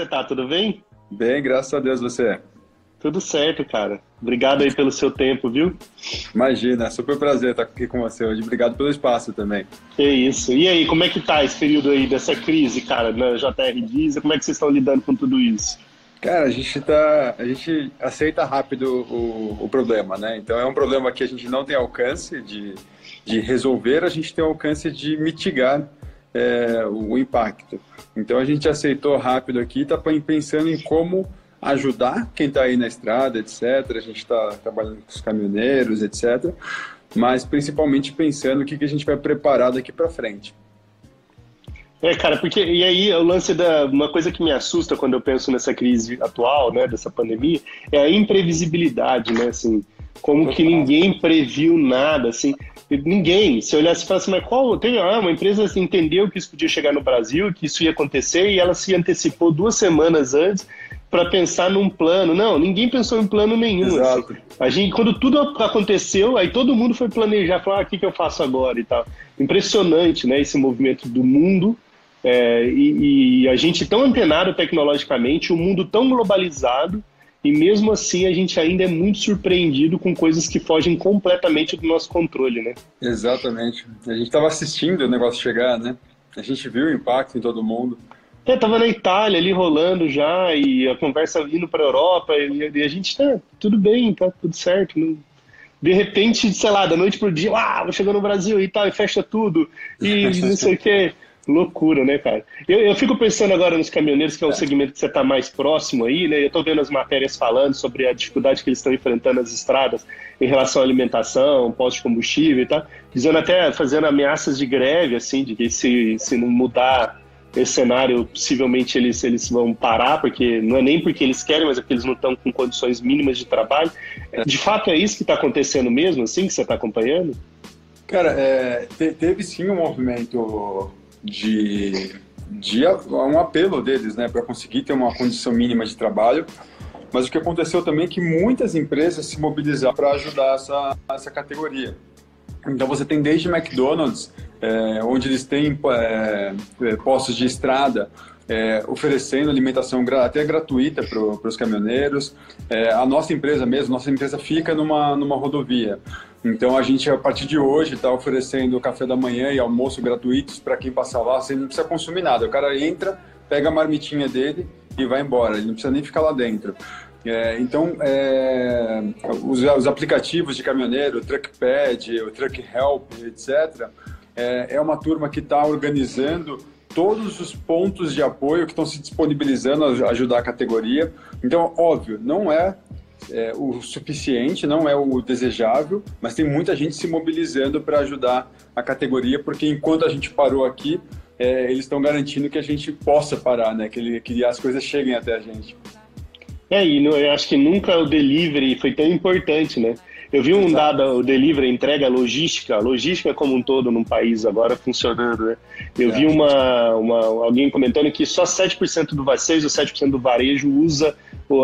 É você tá? Tudo bem? Bem, graças a Deus você. Tudo certo, cara. Obrigado aí pelo seu tempo, viu? Imagina, é super prazer estar aqui com você hoje. Obrigado pelo espaço também. Que isso. E aí, como é que tá esse período aí dessa crise, cara, na JR Diesel? Como é que vocês estão lidando com tudo isso? Cara, a gente tá, a gente aceita rápido o, o problema, né? Então é um problema que a gente não tem alcance de, de resolver, a gente tem alcance de mitigar é, o impacto. Então a gente aceitou rápido aqui, está pensando em como ajudar quem está aí na estrada, etc. A gente está trabalhando com os caminhoneiros, etc. Mas principalmente pensando o que, que a gente vai preparar daqui para frente. É, cara, porque e aí o lance da uma coisa que me assusta quando eu penso nessa crise atual, né, dessa pandemia, é a imprevisibilidade, né, assim, como que ninguém previu nada, assim, ninguém. Se olhasse e falasse, mas qual tem ah, uma empresa assim, entendeu que isso podia chegar no Brasil, que isso ia acontecer e ela se antecipou duas semanas antes para pensar num plano. Não, ninguém pensou em plano nenhum. Assim. Exato. Assim. A gente, quando tudo aconteceu, aí todo mundo foi planejar, falar, ah, o que, que eu faço agora e tal. Impressionante, né, esse movimento do mundo é, e, e, a gente tão antenado tecnologicamente, o mundo tão globalizado, e mesmo assim a gente ainda é muito surpreendido com coisas que fogem completamente do nosso controle, né? Exatamente. A gente estava assistindo o negócio chegar, né? A gente viu o impacto em todo mundo. É, tava na Itália ali rolando já, e a conversa indo para a Europa, e, e, a gente tá tudo bem, tá tudo certo. Não... De repente, sei lá, da noite pro dia, ah, vou chegar no Brasil e tal, e fecha tudo, e não sei o quê. Loucura, né, cara? Eu, eu fico pensando agora nos caminhoneiros, que é um segmento que você está mais próximo aí, né? Eu estou vendo as matérias falando sobre a dificuldade que eles estão enfrentando nas estradas em relação à alimentação, posto de combustível e tal, dizendo até, fazendo ameaças de greve, assim, de que se, se não mudar esse cenário, possivelmente eles, eles vão parar, porque não é nem porque eles querem, mas é porque eles não estão com condições mínimas de trabalho. De fato, é isso que está acontecendo mesmo, assim, que você está acompanhando? Cara, é, teve sim um movimento de, de um apelo deles, né, para conseguir ter uma condição mínima de trabalho. Mas o que aconteceu também é que muitas empresas se mobilizaram para ajudar essa, essa categoria. Então você tem desde McDonald's, é, onde eles têm é, postos de estrada, é, oferecendo alimentação até gratuita para os caminhoneiros. É, a nossa empresa mesmo, nossa empresa fica numa, numa rodovia. Então a gente, a partir de hoje, está oferecendo café da manhã e almoço gratuitos para quem passar lá, você não precisa consumir nada. O cara entra, pega a marmitinha dele e vai embora, ele não precisa nem ficar lá dentro. É, então, é, os, os, aplicativos de caminhoneiro, o Truckpad, o Truck Help, etc., é, é uma turma que está organizando todos os pontos de apoio que estão se disponibilizando a ajudar a categoria. Então, óbvio, não é é, o suficiente, não é o desejável, mas tem muita gente se mobilizando para ajudar a categoria, porque enquanto a gente parou aqui, é, eles estão garantindo que a gente possa parar, né? Que, ele, que as coisas cheguem até a gente. É, e eu acho que nunca o delivery foi tão importante, né? Eu vi um dado, o delivery, entrega, logística, logística como um todo num país agora funcionando, né? Eu é. vi uma, uma, alguém comentando que só 7% do, 6 ou 7% do varejo usa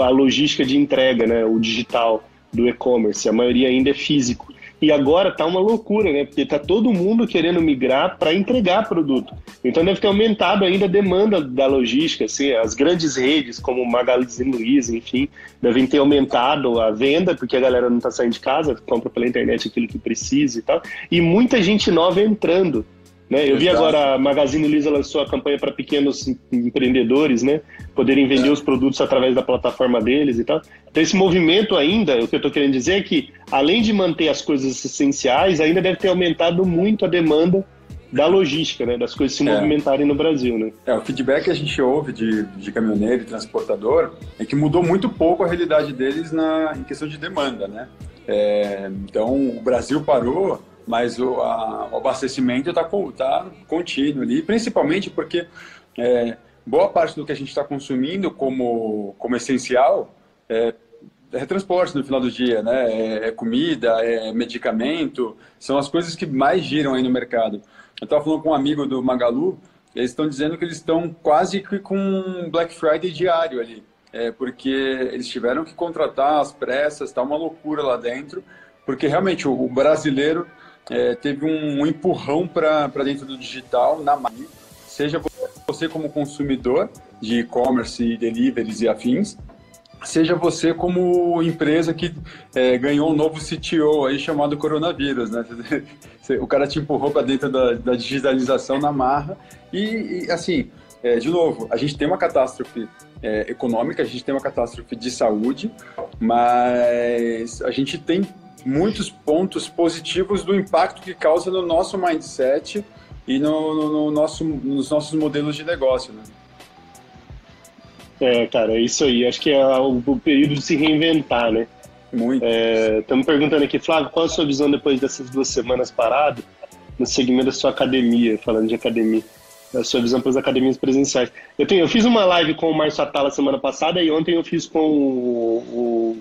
a logística de entrega, né? O digital do e-commerce. A maioria ainda é físico. E agora tá uma loucura, né? Porque tá todo mundo querendo migrar para entregar produto. Então deve ter aumentado ainda a demanda da logística, assim, as grandes redes como Magazine Luiza, enfim, devem ter aumentado a venda, porque a galera não tá saindo de casa, compra pela internet aquilo que precisa e tal. E muita gente nova entrando. Né? Eu vi agora a Magazine Luiza lançou a campanha para pequenos empreendedores, né? Poderem vender é. os produtos através da plataforma deles e tal. Então, esse movimento ainda, o que eu estou querendo dizer é que, além de manter as coisas essenciais, ainda deve ter aumentado muito a demanda da logística, né? Das coisas se é. movimentarem no Brasil, né? É, o feedback que a gente ouve de, de caminhoneiro e transportador é que mudou muito pouco a realidade deles na, em questão de demanda, né? É, então, o Brasil parou mas o, a, o abastecimento está tá contínuo ali, principalmente porque é, boa parte do que a gente está consumindo como, como essencial é, é transporte no final do dia, né? É, é, comida, é medicamento, são as coisas que mais giram aí no mercado. Eu estava falando com um amigo do Magalu, eles estão dizendo que eles estão quase que com Black Friday diário ali, é, porque eles tiveram que contratar as pressas, está uma loucura lá dentro, porque realmente o, o brasileiro é, teve um, empurrão para dentro do digital na seja você como consumidor, de e-commerce e deliveries e afins, seja você como empresa que é, ganhou um novo CTO aí chamado coronavírus, né? O cara te empurrou para dentro da, da, digitalização na marra e, e assim, é, de novo, a gente tem uma catástrofe é, econômica, a gente tem uma catástrofe de saúde, mas a gente tem muitos pontos positivos do impacto que causa no nosso mindset e no, no, no nosso, nos nossos modelos de negócio, né? É, cara, é isso aí. Acho que é o, o período de se reinventar, né? Muito. Estamos é, perguntando aqui, Flávio, qual a sua visão depois dessas duas semanas parado no segmento da sua academia, falando de academia? A sua visão para as academias presenciais. Eu, tenho, eu fiz uma live com o Márcio Atala semana passada e ontem eu fiz com o, o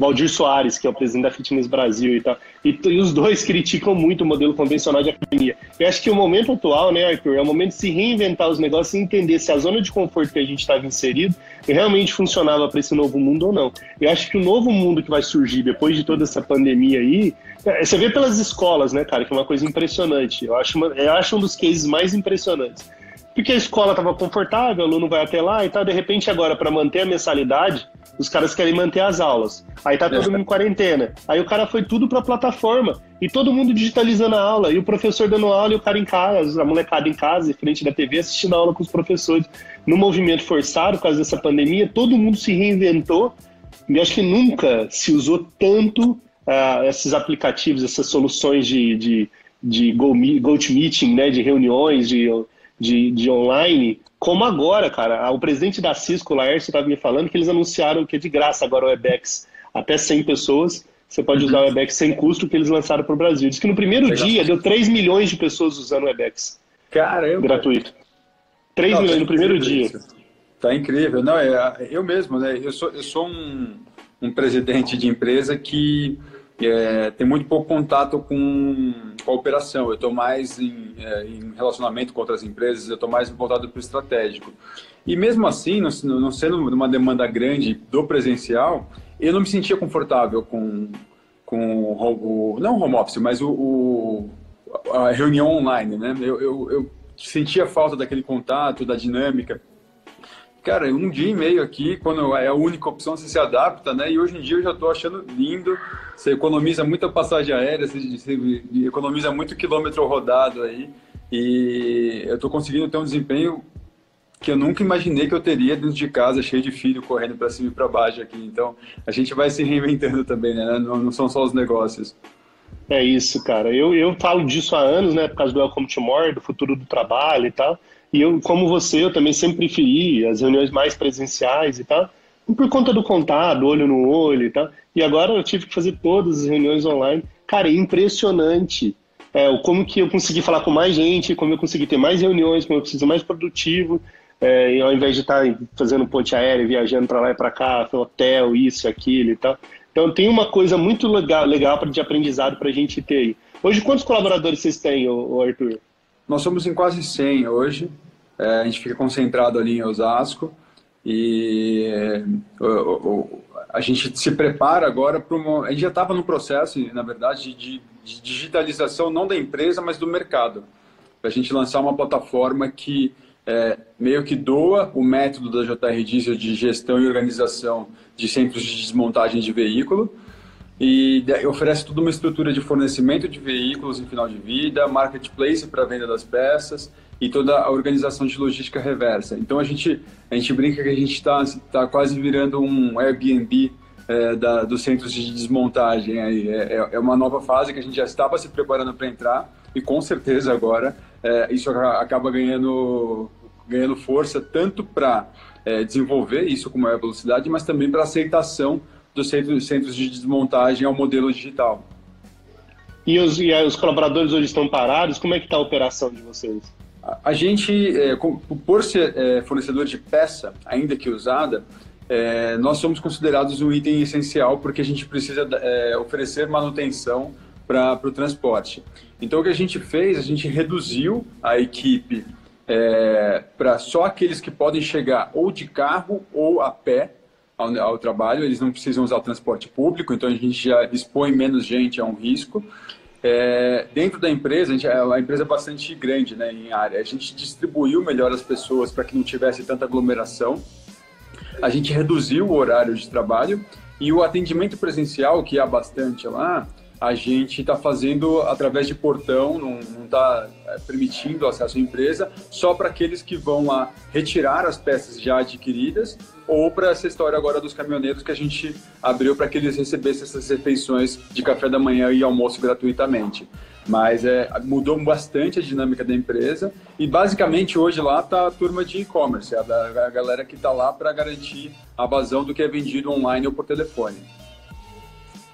Valdir Soares, que é o presidente da Fitness Brasil e tal. E, e, os dois criticam muito o modelo convencional de academia. Eu acho que o momento atual, né, Arthur, é o momento de se reinventar os negócios e entender se a zona de conforto que a gente estava inserido realmente funcionava para esse novo mundo ou não. Eu acho que o novo mundo que vai surgir depois de toda essa pandemia aí, é, você vê pelas escolas, né, cara, que é uma coisa impressionante. Eu acho, uma, eu acho um dos cases mais impressionantes. Porque a escola estava confortável, o aluno vai até lá e tal, de repente agora, para manter a mensalidade, os caras querem manter as aulas. Aí tá todo mundo em quarentena. Aí o cara foi tudo pra plataforma. E todo mundo digitalizando a aula. E o professor dando aula e o cara em casa, a molecada em casa, em frente da TV, assistindo a aula com os professores. No movimento forçado, por causa dessa pandemia, todo mundo se reinventou. E acho que nunca se usou tanto uh, esses aplicativos, essas soluções de, de, de GoToMeeting, né, de reuniões, de, de, de online, como agora, cara, o presidente da Cisco, Laércio, estava me falando que eles anunciaram que é de graça agora o Webex. Até 100 pessoas, você pode usar o Webex sem custo que eles lançaram para o Brasil. Diz que no primeiro Legal. dia deu 3 milhões de pessoas usando o Webex. Caramba! Gratuito. 3 Não, milhões tá no primeiro dia. Isso. Tá incrível. Não, é, eu mesmo, né? Eu sou, eu sou um, um presidente de empresa que é, tem muito pouco contato com, com a operação. Eu estou mais em, é, em, relacionamento com outras empresas, eu estou mais voltado para o estratégico. E mesmo assim, não, não sendo uma demanda grande do presencial, eu não me sentia confortável com, com o, não o home office, mas o, o a reunião online, né? Eu, eu, eu sentia falta daquele contato, da dinâmica. Cara, um dia e meio aqui, quando é a única opção, você se adapta, né? E hoje em dia eu já estou achando lindo. Você economiza muita passagem aérea, você, economiza muito quilômetro rodado aí. E eu estou conseguindo ter um desempenho que eu nunca imaginei que eu teria dentro de casa, cheio de filho correndo para cima e para baixo aqui. Então, a gente vai se reinventando também, né? Não, não, são só os negócios. É isso, cara. Eu, eu falo disso há anos, né? Por causa do Welcome to More, do futuro do trabalho e tal. E eu, como você, eu também sempre preferi as reuniões mais presenciais e tal, por conta do contato, olho no olho e tal. E agora eu tive que fazer todas as reuniões online. Cara, é impressionante é, como que eu consegui falar com mais gente, como eu consegui ter mais reuniões, como eu preciso mais produtivo, é, ao invés de estar fazendo ponte aérea, viajando para lá e para cá, hotel, isso, aquilo e tal. Então tem uma coisa muito legal, legal de aprendizado para a gente ter aí. Hoje, quantos colaboradores vocês têm, Arthur? Nós somos em quase 100 hoje. É, a gente fica concentrado ali em Osasco e é, a gente se prepara agora para uma. A gente já estava no processo, na verdade, de, de, digitalização não da empresa, mas do mercado. Para a gente lançar uma plataforma que é, meio que doa o método da JR Diesel de gestão e organização de centros de desmontagem de veículo e oferece toda uma estrutura de fornecimento de veículos em final de vida, marketplace para venda das peças e toda a organização de logística reversa. Então a gente a gente brinca que a gente está tá quase virando um Airbnb é, da, dos centros de desmontagem. Aí. É, é, é uma nova fase que a gente já estava se preparando para entrar e com certeza agora é, isso acaba ganhando ganhando força tanto para é, desenvolver isso com maior velocidade, mas também para aceitação dos centros, centros de desmontagem ao modelo digital. E os, e os colaboradores hoje estão parados? Como é que está a operação de vocês? A, a gente, é, por ser é, fornecedor de peça, ainda que usada, é, nós somos considerados um item essencial porque a gente precisa é, oferecer manutenção para o transporte. Então, o que a gente fez, a gente reduziu a equipe é, para só aqueles que podem chegar ou de carro ou a pé ao, ao, trabalho, eles não precisam usar transporte público, então a gente já expõe menos gente a um risco. é, dentro da empresa, a, gente, a, empresa é bastante grande né, em área. A gente distribuiu melhor as pessoas para que não tivesse tanta aglomeração. A gente reduziu o horário de trabalho e o atendimento presencial, que há bastante lá, a gente está fazendo através de portão, não está é, permitindo acesso à empresa, só para aqueles que vão lá retirar as peças já adquiridas, ou para essa história agora dos caminhoneiros que a gente abriu para que eles recebessem essas refeições de café da manhã e almoço gratuitamente. Mas é, mudou bastante a dinâmica da empresa e basicamente hoje lá está a turma de e-commerce, a, a galera que está lá para garantir a vazão do que é vendido online ou por telefone.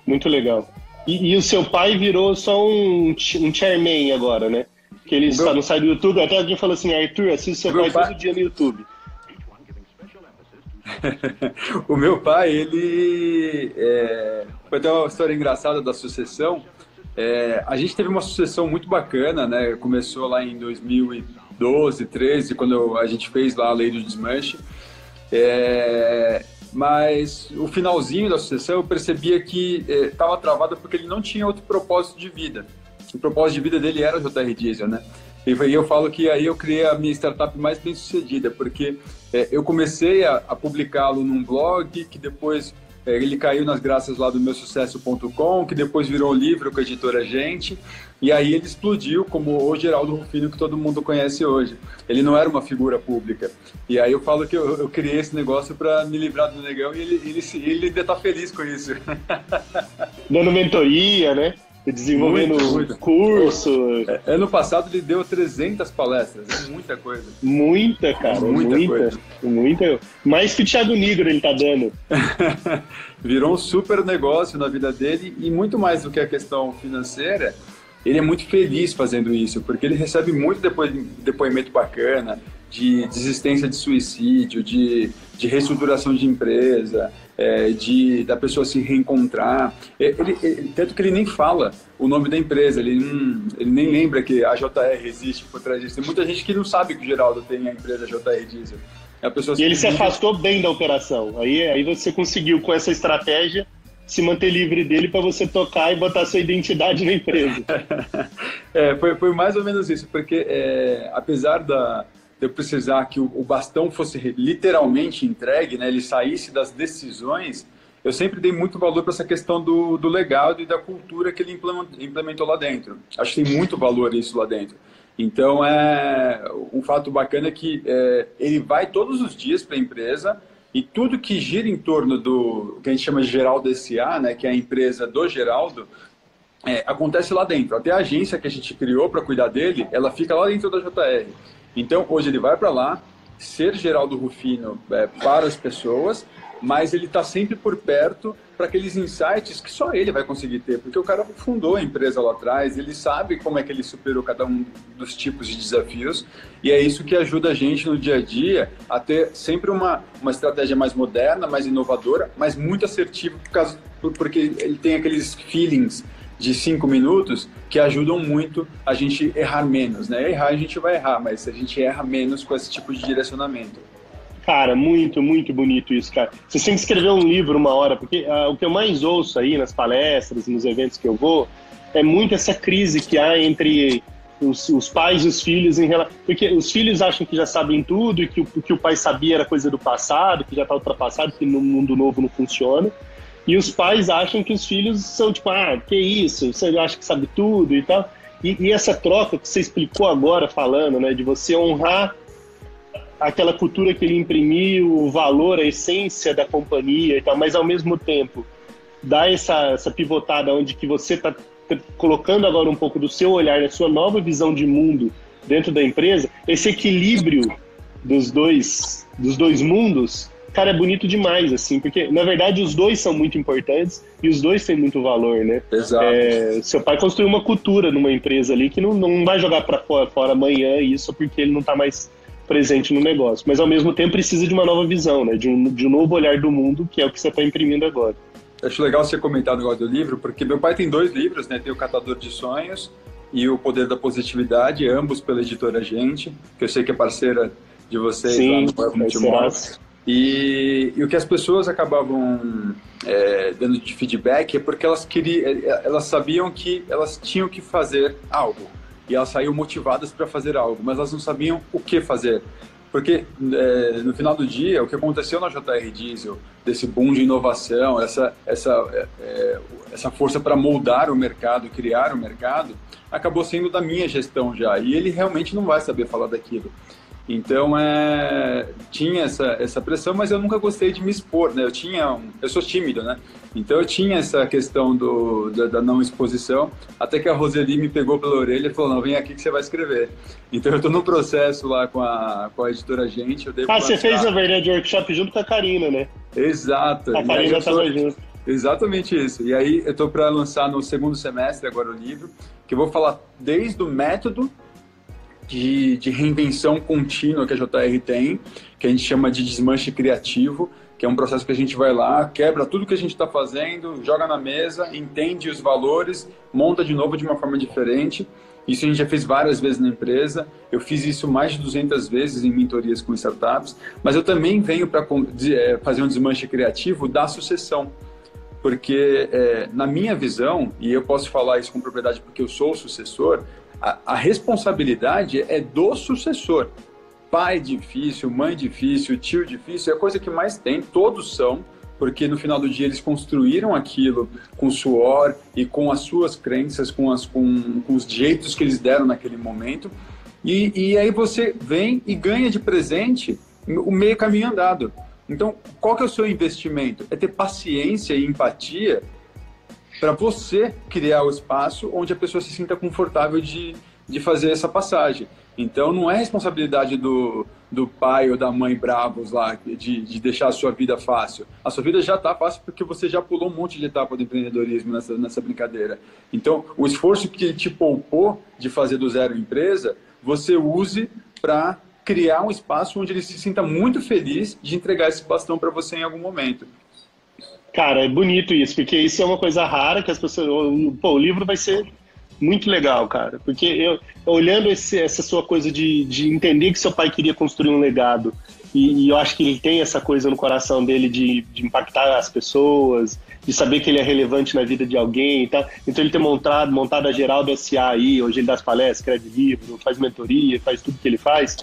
Muito legal. E, e, o seu pai virou só um, um chairman agora, né? Que ele só não sai do YouTube. Até alguém falou assim, Arthur, assiste seu pai, pai todo dia no YouTube. o meu pai, ele... É... Foi até uma história engraçada da sucessão. É... A gente teve uma sucessão muito bacana, né? Começou lá em 2012, 13, quando a gente fez lá a lei do desmanche. É mas o finalzinho da sucessão eu percebia que estava eh, travado porque ele não tinha outro propósito de vida. O propósito de vida dele era o JR Diesel, né? E eu falo que aí eu criei a minha startup mais bem sucedida, porque eh, eu comecei a, a publicá-lo num blog, que depois eh, ele caiu nas graças lá do meu sucesso.com, que depois virou um livro com a editora Gente, e aí ele explodiu como o Geraldo Rufino que todo mundo conhece hoje. Ele não era uma figura pública. E aí eu falo que eu, eu criei esse negócio para me livrar do negão e ele, ele, ele ainda tá feliz com isso. Dando mentoria, né? Desenvolvendo muito, muito. curso. É, ano passado ele deu 300 palestras, é muita coisa. Muita, cara, muita. Muita, coisa. muita. Mais que o Thiago Nigro ele tá dando. Virou um super negócio na vida dele e muito mais do que a questão financeira, ele é muito feliz fazendo isso, porque ele recebe muito depo depoimento bacana de desistência de suicídio, de, de reestruturação de empresa, é, de da pessoa se reencontrar. É, ele, ele, tanto que ele nem fala o nome da empresa, ele, hum, ele nem lembra que a JR existe por trás disso. Tem muita gente que não sabe que o Geraldo tem a empresa JR Diesel. A pessoa e ele se afastou bem da operação. Aí, aí você conseguiu, com essa estratégia, se manter livre dele para você tocar e botar sua identidade na empresa. é, foi, foi mais ou menos isso, porque é, apesar da, eu precisar que o, bastão fosse literalmente entregue, né, ele saísse das decisões, eu sempre dei muito valor para essa questão do, do legado e da cultura que ele implementou lá dentro. Acho que tem muito valor isso lá dentro. Então, é um fato bacana é que é, ele vai todos os dias para a empresa, e tudo que gira em torno do que a gente chama de Geraldo SA, né, que é a empresa do Geraldo, é, acontece lá dentro. Até a agência que a gente criou para cuidar dele, ela fica lá dentro da JR. Então, hoje ele vai para lá, ser Geraldo Rufino é, para as pessoas, mas ele está sempre por perto para aqueles insights que só ele vai conseguir ter, porque o cara fundou a empresa lá atrás, ele sabe como é que ele superou cada um dos tipos de desafios, e é isso que ajuda a gente no dia a dia a ter sempre uma, uma estratégia mais moderna, mais inovadora, mas muito assertiva, por causa, porque ele tem aqueles feelings de cinco minutos que ajudam muito a gente errar menos, né? Errar a gente vai errar, mas a gente erra menos com esse tipo de direcionamento. Cara, muito, muito bonito isso, cara. Você tem que escrever um livro uma hora, porque uh, o que eu mais ouço aí nas palestras, nos eventos que eu vou, é muito essa crise que há entre os, os pais e os filhos em relação. Porque os filhos acham que já sabem tudo e que o, que o pai sabia era coisa do passado, que já está ultrapassado, que no mundo novo não funciona. E os pais acham que os filhos são tipo, ah, que isso, você acha que sabe tudo e tal. E, e essa troca que você explicou agora falando, né, de você honrar aquela cultura que ele imprimiu, o valor, a essência da companhia e tal, mas ao mesmo tempo dá essa, essa pivotada onde que você está colocando agora um pouco do seu olhar, da sua nova visão de mundo dentro da empresa, esse equilíbrio dos dois, dos dois mundos, cara, é bonito demais, assim, porque na verdade os dois são muito importantes e os dois têm muito valor, né? Exato. É, seu pai construiu uma cultura numa empresa ali que não, não vai jogar para fora, fora amanhã isso porque ele não está mais presente no negócio. Mas ao mesmo tempo precisa de uma nova visão, né? De um, de um novo olhar do mundo, que é o que você está imprimindo agora. Acho legal você comentar o negócio do livro, porque meu pai tem dois livros, né? Tem o Catador de Sonhos e o Poder da Positividade, ambos pela editora Gente, que eu sei que é parceira de vocês Sim, lá no Multimóvel. E, e o que as pessoas acabavam é, dando de feedback é porque elas queriam, é, elas sabiam que elas tinham que fazer algo e elas saíam motivadas para fazer algo, mas elas não sabiam o que fazer. Porque é, no final do dia, o que aconteceu na JR Diesel, desse boom de inovação, essa, essa, é, é essa força para moldar o mercado, criar o mercado, acabou sendo da minha gestão já. E ele realmente não vai saber falar daquilo. Então, é, tinha essa, essa pressão, mas eu nunca gostei de me expor, né? Eu tinha, um, eu sou tímido, né? Então, eu tinha essa questão do, da, da, não exposição, até que a Roseli me pegou pela orelha e falou, não, vem aqui que você vai escrever. Então, eu estou no processo lá com a, com a editora Gente. Eu devo ah, você fez, a verdade, workshop junto com a Karina, né? Exato. A Karina estava junto. Exatamente isso. E aí, eu estou para lançar no segundo semestre agora o livro, que eu vou falar desde o método de, de reinvenção contínua que a JR tem, que a gente chama de desmanche criativo, que é um processo que a gente vai lá, quebra tudo que a gente está fazendo, joga na mesa, entende os valores, monta de novo de uma forma diferente. Isso a gente já fez várias vezes na empresa. Eu fiz isso mais de 200 vezes em mentorias com startups. Mas eu também venho para é, fazer um desmanche criativo da sucessão. Porque, é, na minha visão, e eu posso falar isso com propriedade porque eu sou o sucessor, a, a responsabilidade é do sucessor. Pai difícil, mãe difícil, tio difícil, é a coisa que mais tem, todos são, porque no final do dia eles construíram aquilo com suor e com as suas crenças, com, as, com, com os jeitos que eles deram naquele momento. E, e aí você vem e ganha de presente o meio caminho andado. Então, qual que é o seu investimento? É ter paciência e empatia para você criar o espaço onde a pessoa se sinta confortável de, de fazer essa passagem. Então, não é responsabilidade do, do pai ou da mãe bravos lá de, de deixar a sua vida fácil. A sua vida já está fácil porque você já pulou um monte de etapa do empreendedorismo nessa, nessa brincadeira. Então, o esforço que ele te poupou de fazer do zero empresa, você use para criar um espaço onde ele se sinta muito feliz de entregar esse bastão para você em algum momento. Cara, é bonito isso, porque isso é uma coisa rara que as pessoas. Pô, o livro vai ser muito legal, cara. Porque eu, olhando esse, essa sua coisa de, de entender que seu pai queria construir um legado, e, e, eu acho que ele tem essa coisa no coração dele de, de impactar as pessoas, de saber que ele é relevante na vida de alguém e tal. Então ele tem montado, montado a Geraldo SA aí, hoje ele dá palestras, escreve livro, faz mentoria, faz tudo que ele faz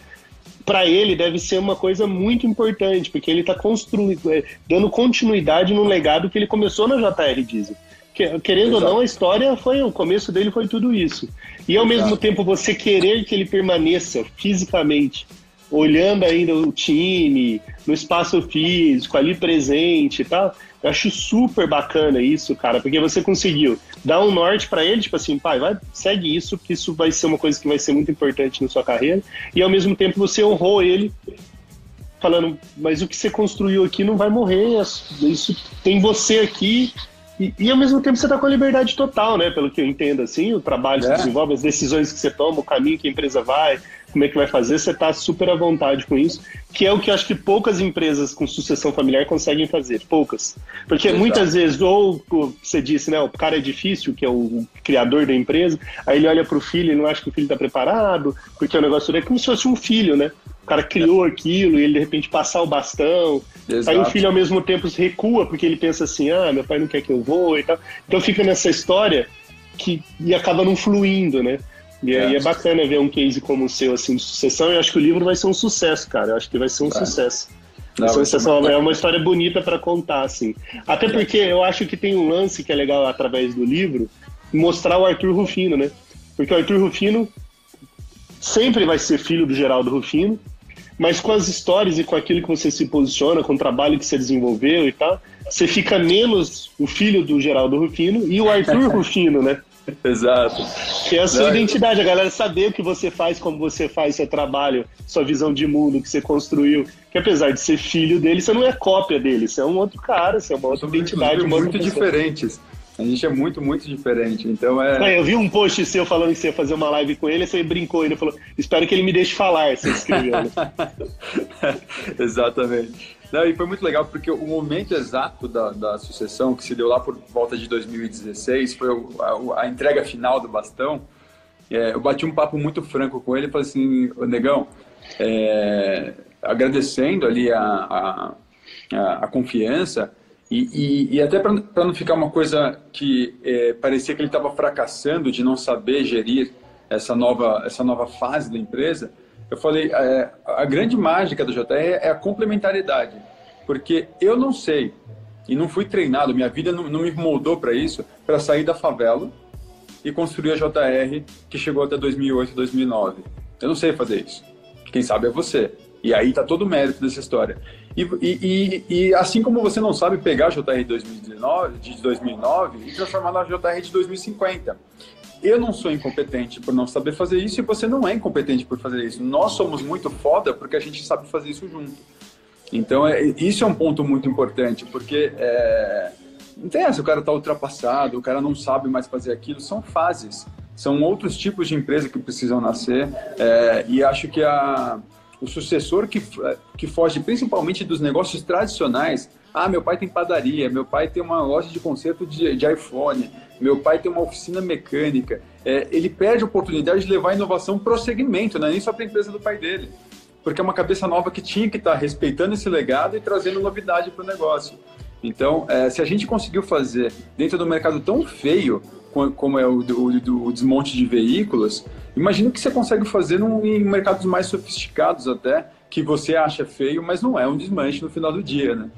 para ele deve ser uma coisa muito importante, porque ele está construindo, é, dando continuidade no legado que ele começou na JR Diesel. Querendo Exato. ou não, a história foi o começo dele foi tudo isso. E ao Exato. mesmo tempo você querer que ele permaneça fisicamente, olhando ainda o time, no espaço físico, ali presente e tal, eu acho super bacana isso, cara, porque você conseguiu dar um norte para ele, tipo assim, pai, vai, segue isso, que isso vai ser uma coisa que vai ser muito importante na sua carreira, e ao mesmo tempo você honrou ele, falando, mas o que você construiu aqui não vai morrer, isso tem você aqui, e, e ao mesmo tempo você está com a liberdade total, né, pelo que eu entendo, assim, o trabalho é. que desenvolve, as decisões que você toma, o caminho que a empresa vai, como é que vai fazer, você está super à vontade com isso, que é o que eu acho que poucas empresas com sucessão familiar conseguem fazer, poucas. Porque Exato. muitas vezes, ou você disse, né, o cara é difícil, que é o criador da empresa, aí ele olha para o filho e não acha que o filho está preparado, porque o negócio é como se fosse um filho, né? O cara criou aquilo e ele de repente passar o bastão. Exato. Aí o filho ao mesmo tempo recua porque ele pensa assim: ah, meu pai não quer que eu vou e tal. Então fica nessa história que e acaba não fluindo, né? E é, é bacana ver um case como o seu, assim, de sucessão. Eu acho que o livro vai ser um sucesso, cara. Eu acho que vai ser um sucesso. Não, vai ser uma, é uma história bonita para contar, assim. Até porque eu acho que tem um lance que é legal através do livro, mostrar o Arthur Rufino, né? Porque o Arthur Rufino sempre vai ser filho do Geraldo Rufino, mas com as histórias e com aquilo que você se posiciona, com o trabalho que você desenvolveu e tal, você fica menos o filho do Geraldo Rufino e o Arthur Rufino, né? Exato. Que é a sua Não, identidade, a galera saber o que você faz, como você faz seu trabalho, sua visão de mundo que você construiu. Que apesar de ser filho dele, você não é cópia dele, você é um outro cara, você é uma outra identidade. Uma muito diferentes. A gente é muito, muito diferente. Então é. eu vi um post seu falando que você ia fazer uma live com ele, você brincou, ele falou: espero que ele me deixe falar, você escreveu. Né? Exatamente. Não, e foi muito legal porque o momento exato da, da sucessão, que se deu lá por volta de 2016, foi a, a entrega final do bastão. É, eu bati um papo muito franco com ele e falei assim: Negão, é, agradecendo ali a, a, a, confiança e, e, e, até para não ficar uma coisa que é, parecia que ele estava fracassando de não saber gerir essa nova, essa nova fase da empresa, eu falei, é, a grande mágica do JR é a complementariedade, porque eu não sei e não fui treinado, minha vida não, não me moldou para isso, para sair da favela e construir a JR que chegou até 2008, 2009. Eu não sei fazer isso. Quem sabe é você. E aí está todo o mérito dessa história. E, e, e, assim como você não sabe pegar a JR de 2019, de 2009 e transformar na JR de 2050. Eu não sou incompetente por não saber fazer isso e você não é incompetente por fazer isso. Nós somos muito foda porque a gente sabe fazer isso junto. Então, é, isso é um ponto muito importante, porque é, não tem essa, o cara está ultrapassado, o cara não sabe mais fazer aquilo, são fases, são outros tipos de empresa que precisam nascer, é, e acho que a, o sucessor que, que foge principalmente dos negócios tradicionais, ah, meu pai tem padaria, meu pai tem uma loja de conserto de, de iPhone, meu pai tem uma oficina mecânica, é, ele perde a oportunidade de levar a inovação para o segmento, não é nem só para a empresa do pai dele porque é uma cabeça nova que tinha que estar respeitando esse legado e trazendo novidade para o negócio. Então, é, se a gente conseguiu fazer dentro do mercado tão feio como é o desmonte de veículos, imagina que você consegue fazer num, em mercados mais sofisticados até, que você acha feio, mas não é um desmanche no final do dia, né?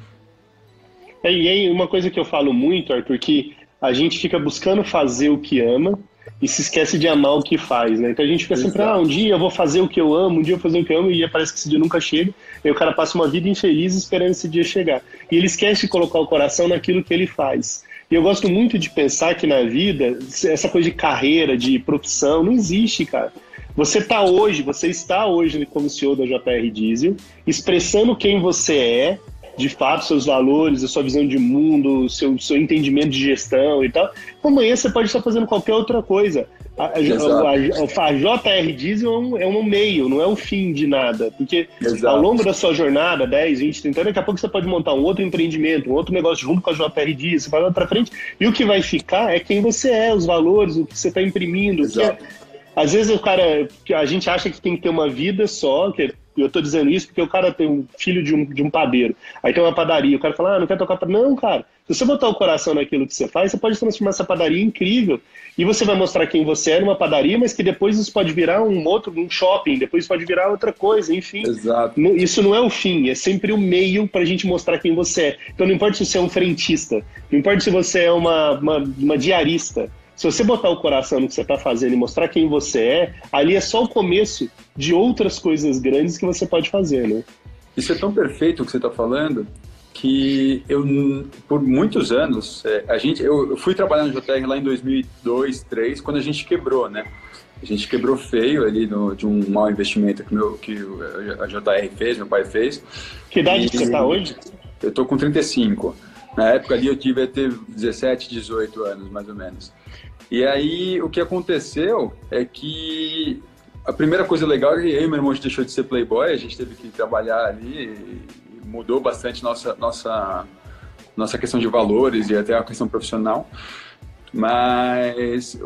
É, e aí, uma coisa que eu falo muito, Arthur, que a gente fica buscando fazer o que ama, e se esquece de amar o que faz, né? Então a gente fica sempre, ah, um dia eu vou fazer o que eu amo, um dia eu vou fazer o que eu amo, e parece que esse dia nunca chega, e o cara passa uma vida infeliz esperando esse dia chegar. E ele esquece de colocar o coração naquilo que ele faz. E eu gosto muito de pensar que na vida, essa coisa de carreira, de profissão, não existe, cara. Você está hoje, você está hoje como CEO da JR Diesel, expressando quem você é, de fato seus valores, a sua visão de mundo, seu, seu entendimento de gestão e tal. Amanhã você pode estar fazendo qualquer outra coisa. A, a, a, a JR Diesel é um, é um, meio, não é o fim de nada. Porque Exato. ao longo da sua jornada, 10, 20, 30 anos, daqui a pouco você pode montar um outro empreendimento, um outro negócio junto com a JR Diesel, você vai para frente, e o que vai ficar é quem você é, os valores, o que você está imprimindo. É, às vezes o cara, a gente acha que tem que ter uma vida só, que é eu estou dizendo isso porque o cara tem um filho de um, de um padeiro, aí tem uma padaria, o cara fala, ah, não quer tocar padaria. Não, cara, se você botar o coração naquilo que você faz, você pode transformar essa padaria incrível. E você vai mostrar quem você é numa padaria, mas que depois isso pode virar um outro, um shopping, depois pode virar outra coisa, enfim. Exato. Isso não é o fim, é sempre o meio para a gente mostrar quem você é. Então não importa se você é um frentista, não importa se você é uma, uma, uma diarista, se você botar o coração no que você está fazendo e mostrar quem você é, ali é só o começo de outras coisas grandes que você pode fazer, né? Isso é tão perfeito o que você está falando que eu, por muitos anos, é, a gente, eu, fui trabalhar no JR lá em 2002, 2003, quando a gente quebrou, né? A gente quebrou feio ali no, de um mau investimento que, meu, que a JR fez, meu pai fez. Que idade e, que você está hoje? Eu estou com 35. Na época ali eu tive até 17, 18 anos, mais ou menos. E aí o que aconteceu é que a primeira coisa legal é que eu e meu irmão deixou de ser playboy, a gente teve que trabalhar ali mudou bastante nossa nossa nossa questão de valores e até a questão profissional. Mas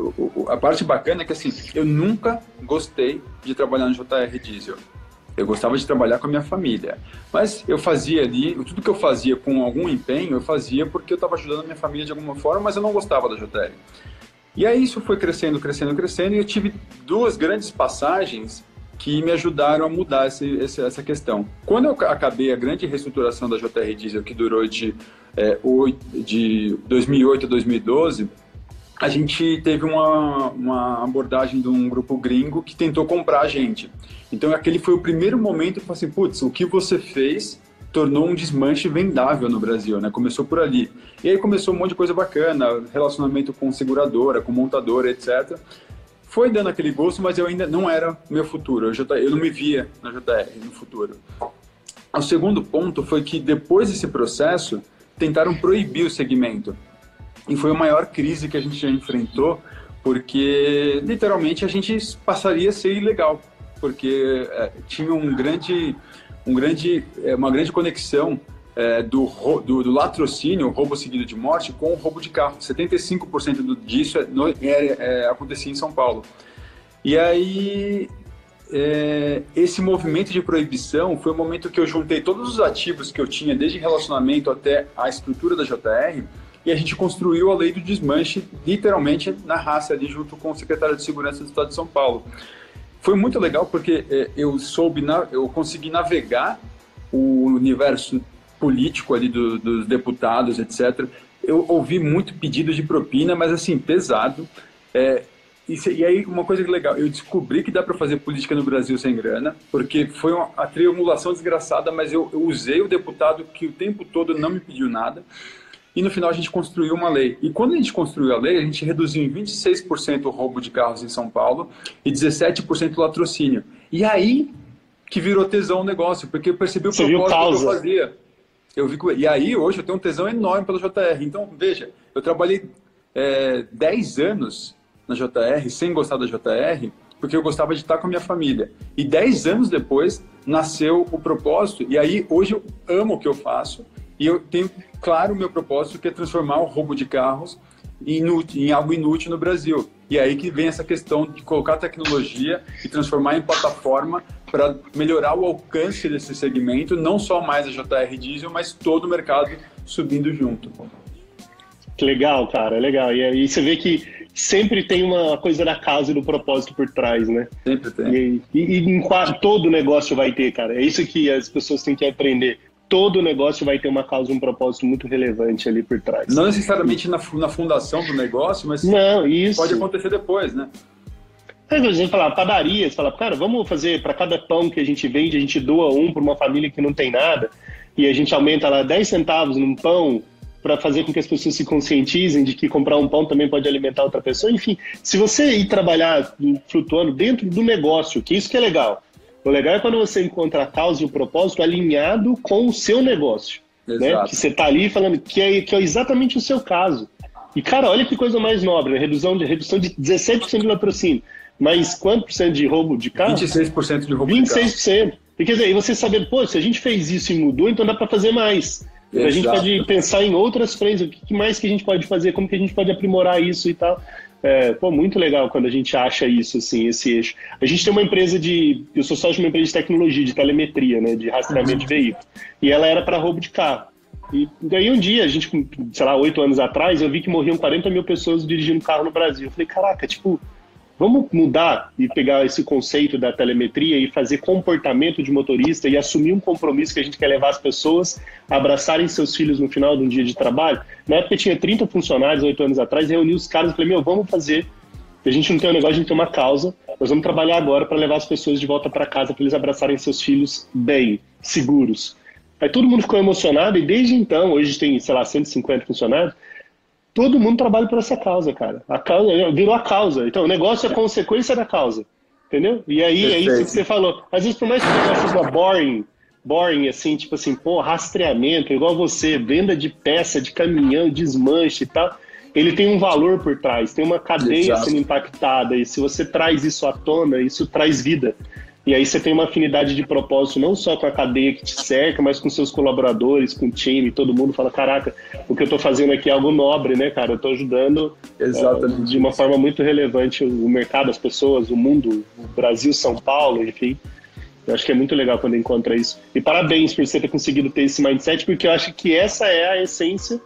a parte bacana é que assim, eu nunca gostei de trabalhar no JR Diesel. Eu gostava de trabalhar com a minha família. Mas eu fazia ali, tudo que eu fazia com algum empenho, eu fazia porque eu estava ajudando a minha família de alguma forma, mas eu não gostava da JR. E aí isso foi crescendo, crescendo, crescendo, e eu tive duas grandes passagens que me ajudaram a mudar esse, essa questão. Quando eu acabei a grande reestruturação da JR Diesel, que durou de, é, de 2008 a 2012, a gente teve uma, uma abordagem de um grupo gringo que tentou comprar a gente. Então aquele foi o primeiro momento que eu falei assim, putz, o que você fez tornou um desmanche vendável no Brasil, né? Começou por ali. E aí começou um monte de coisa bacana, relacionamento com seguradora, com montadora, etc. Foi dando aquele gosto, mas eu ainda não era meu futuro. Eu, já, eu não me via na JR no futuro. O segundo ponto foi que depois desse processo, tentaram proibir o segmento. E foi a maior crise que a gente já enfrentou, porque literalmente a gente passaria a ser ilegal, porque é, tinha um grande um grande, é, uma grande conexão é, do, do, do, latrocínio, roubo seguido de morte, com o roubo de carro. 75% disso é, no, é, é, acontecia em São Paulo. E aí é, esse movimento de proibição foi o momento que eu juntei todos os ativos que eu tinha, desde relacionamento até a estrutura da JR, e a gente construiu a lei do desmanche, literalmente na raça ali, junto com o secretário de Segurança do Estado de São Paulo. Foi muito legal porque é, eu soube, na, eu consegui navegar o universo político ali do, dos deputados, etc. Eu ouvi muito pedido de propina, mas assim, pesado. É, e, e, aí, uma coisa que legal, eu descobri que dá para fazer política no Brasil sem grana, porque foi uma a triangulação desgraçada, mas eu, eu, usei o deputado que o tempo todo não me pediu nada, e no final a gente construiu uma lei. E quando a gente construiu a lei, a gente reduziu em 26% o roubo de carros em São Paulo e 17% o latrocínio. E aí que virou tesão o negócio, porque eu percebi o Você propósito que eu fazia. Eu vi, e aí, hoje, eu tenho um tesão enorme pelo JR. Então, veja, eu trabalhei é, 10 anos na JR, sem gostar da JR, porque eu gostava de estar com a minha família. E dez anos depois nasceu o propósito, e aí hoje eu amo o que eu faço, e eu tenho claro o meu propósito, que é transformar o roubo de carros inútil, em algo inútil no Brasil. E aí que vem essa questão de colocar tecnologia e transformar em plataforma para melhorar o alcance desse segmento, não só mais a JR Diesel, mas todo o mercado subindo junto. Legal, cara, legal. E aí você vê que sempre tem uma coisa da causa e do propósito por trás, né? Sempre tem. E, e, e em quase todo negócio vai ter, cara. É isso que as pessoas têm que aprender. Todo negócio vai ter uma causa um propósito muito relevante ali por trás. Não necessariamente na, na fundação do negócio, mas Não, isso. pode acontecer depois, né? A gente fala, padaria, você fala, cara, vamos fazer para cada pão que a gente vende, a gente doa um para uma família que não tem nada, e a gente aumenta lá 10 centavos num pão, para fazer com que as pessoas se conscientizem de que comprar um pão também pode alimentar outra pessoa. Enfim, se você ir trabalhar flutuando dentro do negócio, que isso que é legal. O legal é quando você encontra a causa e o propósito alinhado com o seu negócio. Né? Que você está ali falando que é, que é exatamente o seu caso. E, cara, olha que coisa mais nobre, né? redução de, redução de 17% de latrocínio. Mas quanto por cento de roubo de carro? 26% de roubo 26%. de carro. 26%. E quer dizer, aí você saber, pô, se a gente fez isso e mudou, então dá para fazer mais. Exato. A gente pode pensar em outras frentes, o que mais que a gente pode fazer, como que a gente pode aprimorar isso e tal. É, pô, muito legal quando a gente acha isso, assim, esse eixo. A gente tem uma empresa de. Eu sou sócio de uma empresa de tecnologia, de telemetria, né? De rastreamento de veículo. E ela era para roubo de carro. E daí um dia, a gente, sei lá, oito anos atrás, eu vi que morriam 40 mil pessoas dirigindo carro no Brasil. Eu falei, caraca, tipo, Vamos mudar e pegar esse conceito da telemetria e fazer comportamento de motorista e assumir um compromisso que a gente quer levar as pessoas a abraçarem seus filhos no final de um dia de trabalho. Na época tinha 30 funcionários, oito anos atrás, reuni os caras e falei, meu, vamos fazer. A gente não tem um negócio, a gente tem uma causa. Nós vamos trabalhar agora para levar as pessoas de volta para casa, para eles abraçarem seus filhos bem, seguros. Aí todo mundo ficou emocionado e desde então, hoje tem, sei lá, 150 funcionários, todo mundo trabalha por essa causa, cara. A causa virou a causa. Então, o negócio é consequência da causa. Entendeu? E aí é isso que você falou. Às vezes, por mais que o negócio seja boring, boring, assim, tipo assim, pô, rastreamento, igual você, venda de peça, de caminhão, desmanche e tal, ele tem um valor por trás, tem uma cadeia Exato. sendo impactada, e se você traz isso à tona, isso traz vida. E aí você tem uma afinidade de propósito não só com a cadeia que te cerca, mas com seus colaboradores, com o time, todo mundo fala, caraca, o que eu estou fazendo aqui é algo nobre, né, cara? Eu estou ajudando. Uh, de uma forma muito relevante o mercado, as pessoas, o mundo, o Brasil, São Paulo, enfim. Eu acho que é muito legal quando encontra isso. E parabéns por você ter conseguido ter esse mindset, porque eu acho que essa é a essência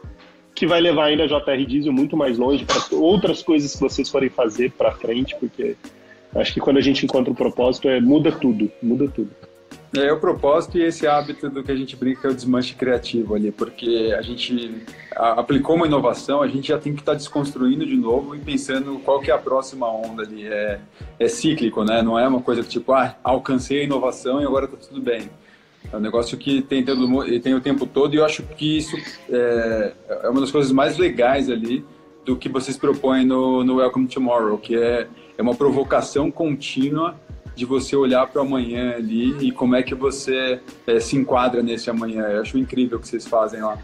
que vai levar ainda a JR Diesel muito mais longe para outras coisas que vocês forem fazer para frente, porque Acho que quando a gente encontra o propósito, é, muda tudo, muda tudo. É o propósito e esse hábito do que a gente brinca é o desmanche criativo ali, porque a gente aplicou uma inovação, a gente já tem que estar tá desconstruindo de novo e pensando qual que é a próxima onda ali. É, é cíclico, né? Não é uma coisa que tipo, ah, alcancei a inovação e agora está tudo bem. É um negócio que tem, todo, tem o tempo todo e eu acho que isso é, é uma das coisas mais legais ali do que vocês propõem no, no Welcome Tomorrow, que é é uma provocação contínua de você olhar para o amanhã ali e como é que você é, se enquadra nesse amanhã. Eu acho incrível o que vocês fazem lá.